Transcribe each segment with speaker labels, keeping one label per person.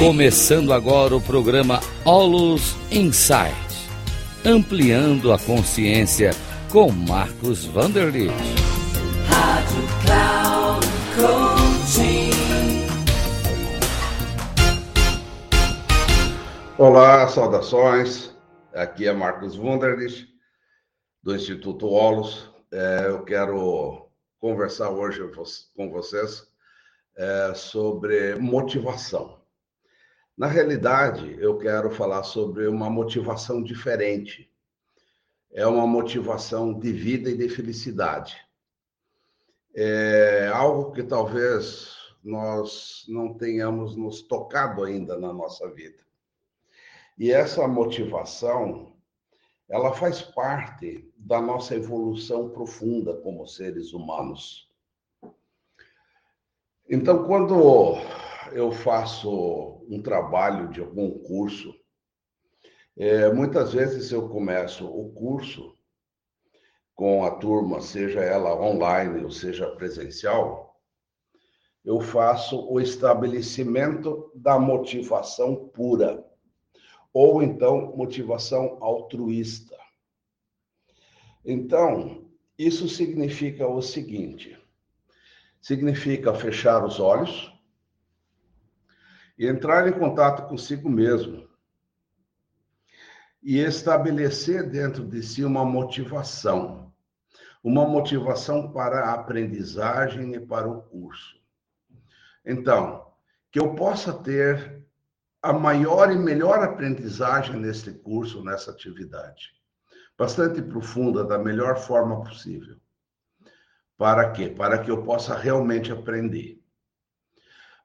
Speaker 1: Começando agora o programa Olus Insight, ampliando a consciência com Marcos Vanderlitt. Rádio Cloud
Speaker 2: Olá, saudações. Aqui é Marcos Wunderlich, do Instituto Olus. É, eu quero conversar hoje com vocês é, sobre motivação. Na realidade, eu quero falar sobre uma motivação diferente. É uma motivação de vida e de felicidade. É algo que talvez nós não tenhamos nos tocado ainda na nossa vida. E essa motivação, ela faz parte da nossa evolução profunda como seres humanos. Então, quando eu faço um trabalho de algum curso, é, muitas vezes eu começo o curso com a turma, seja ela online ou seja presencial, eu faço o estabelecimento da motivação pura ou então motivação altruísta. Então, isso significa o seguinte: significa fechar os olhos e entrar em contato consigo mesmo e estabelecer dentro de si uma motivação, uma motivação para a aprendizagem e para o curso. Então, que eu possa ter a maior e melhor aprendizagem nesse curso, nessa atividade. Bastante profunda, da melhor forma possível. Para quê? Para que eu possa realmente aprender.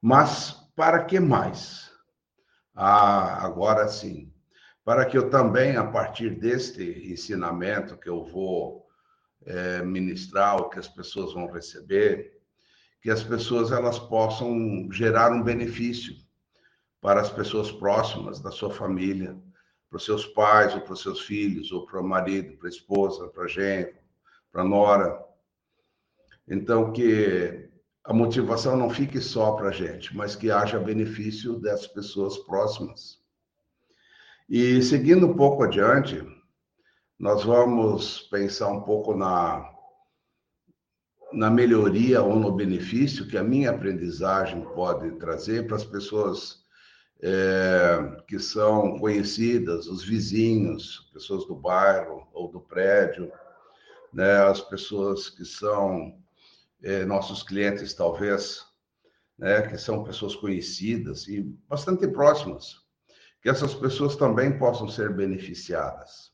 Speaker 2: Mas para que mais? Ah, agora sim. Para que eu também, a partir deste ensinamento que eu vou é, ministrar, o que as pessoas vão receber, que as pessoas elas possam gerar um benefício para as pessoas próximas da sua família, para os seus pais, ou para os seus filhos, ou para o marido, para a esposa, para a genro, para a nora. Então, que a motivação não fique só para a gente, mas que haja benefício das pessoas próximas. E seguindo um pouco adiante, nós vamos pensar um pouco na, na melhoria ou no benefício que a minha aprendizagem pode trazer para as pessoas é, que são conhecidas, os vizinhos, pessoas do bairro ou do prédio, né, as pessoas que são é, nossos clientes, talvez, né, que são pessoas conhecidas e bastante próximas, que essas pessoas também possam ser beneficiadas.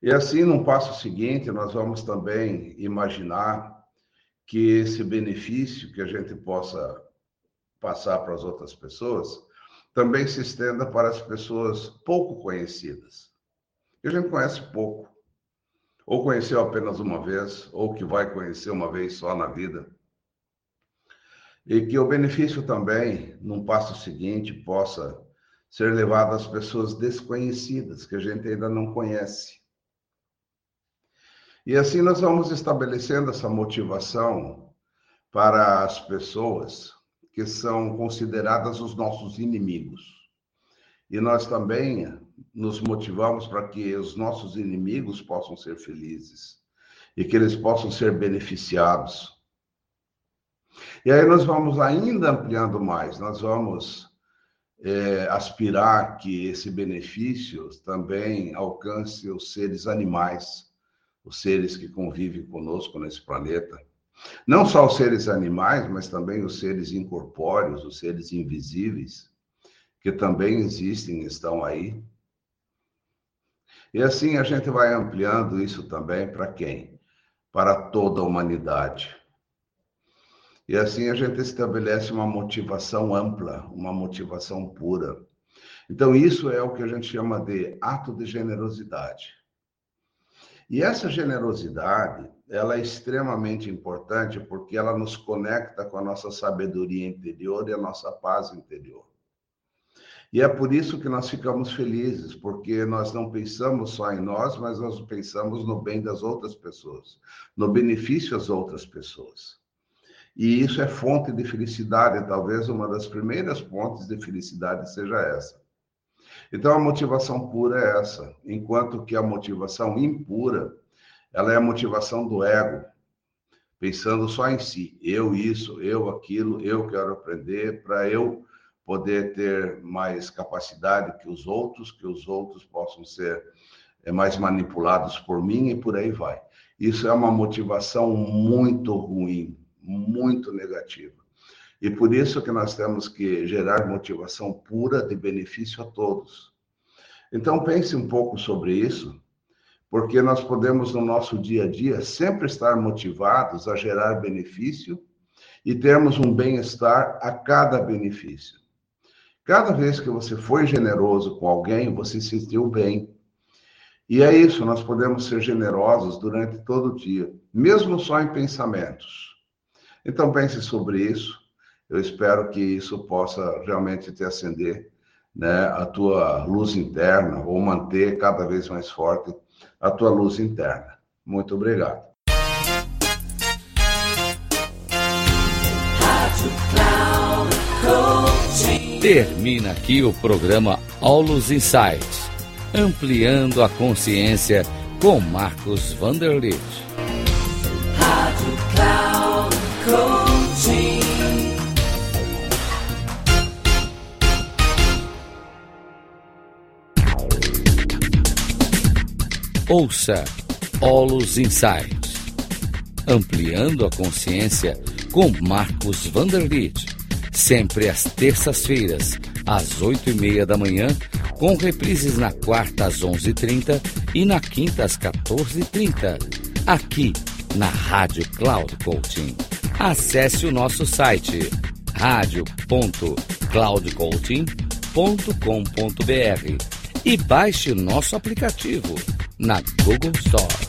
Speaker 2: E assim, no passo seguinte, nós vamos também imaginar que esse benefício que a gente possa passar para as outras pessoas, também se estenda para as pessoas pouco conhecidas. A gente conhece pouco. Ou conheceu apenas uma vez, ou que vai conhecer uma vez só na vida. E que o benefício também, num passo seguinte, possa ser levado às pessoas desconhecidas, que a gente ainda não conhece. E assim nós vamos estabelecendo essa motivação para as pessoas que são consideradas os nossos inimigos. E nós também nos motivamos para que os nossos inimigos possam ser felizes e que eles possam ser beneficiados. E aí nós vamos ainda ampliando mais, nós vamos é, aspirar que esse benefício também alcance os seres animais, os seres que convivem conosco nesse planeta não só os seres animais, mas também os seres incorpóreos, os seres invisíveis, que também existem, estão aí. E assim a gente vai ampliando isso também para quem? Para toda a humanidade. E assim a gente estabelece uma motivação ampla, uma motivação pura. Então, isso é o que a gente chama de ato de generosidade. E essa generosidade, ela é extremamente importante porque ela nos conecta com a nossa sabedoria interior e a nossa paz interior. E é por isso que nós ficamos felizes, porque nós não pensamos só em nós, mas nós pensamos no bem das outras pessoas, no benefício às outras pessoas. E isso é fonte de felicidade, talvez uma das primeiras fontes de felicidade seja essa. Então a motivação pura é essa, enquanto que a motivação impura, ela é a motivação do ego, pensando só em si, eu isso, eu aquilo, eu quero aprender para eu poder ter mais capacidade que os outros, que os outros possam ser é, mais manipulados por mim e por aí vai. Isso é uma motivação muito ruim, muito negativa. E por isso que nós temos que gerar motivação pura de benefício a todos. Então pense um pouco sobre isso, porque nós podemos no nosso dia a dia sempre estar motivados a gerar benefício e termos um bem-estar a cada benefício. Cada vez que você foi generoso com alguém, você se sentiu bem. E é isso, nós podemos ser generosos durante todo o dia, mesmo só em pensamentos. Então pense sobre isso. Eu espero que isso possa realmente te acender né, a tua luz interna ou manter cada vez mais forte a tua luz interna. Muito obrigado.
Speaker 1: Termina aqui o programa Aulos Insights, ampliando a consciência com Marcos Vanderlitt. Rádio Cloud Coaching. Ouça Olus Insights, ampliando a consciência com Marcos Vanderlitt sempre às terças-feiras, às oito e meia da manhã, com reprises na quarta às onze e trinta e na quinta às quatorze e trinta, aqui na Rádio Cloud Coaching. Acesse o nosso site radio.cloudcoaching.com.br e baixe o nosso aplicativo na Google Store.